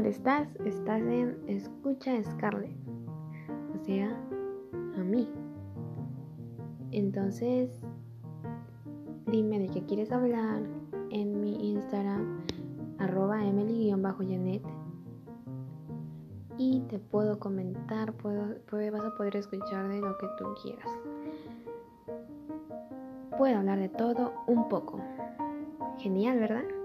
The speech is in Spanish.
¿dónde estás? Estás en Escucha Scarlett. O sea, a mí. Entonces, dime de qué quieres hablar en mi Instagram, arroba emily-janet. Y te puedo comentar, puedo, vas a poder escuchar de lo que tú quieras. Puedo hablar de todo un poco. Genial, ¿verdad?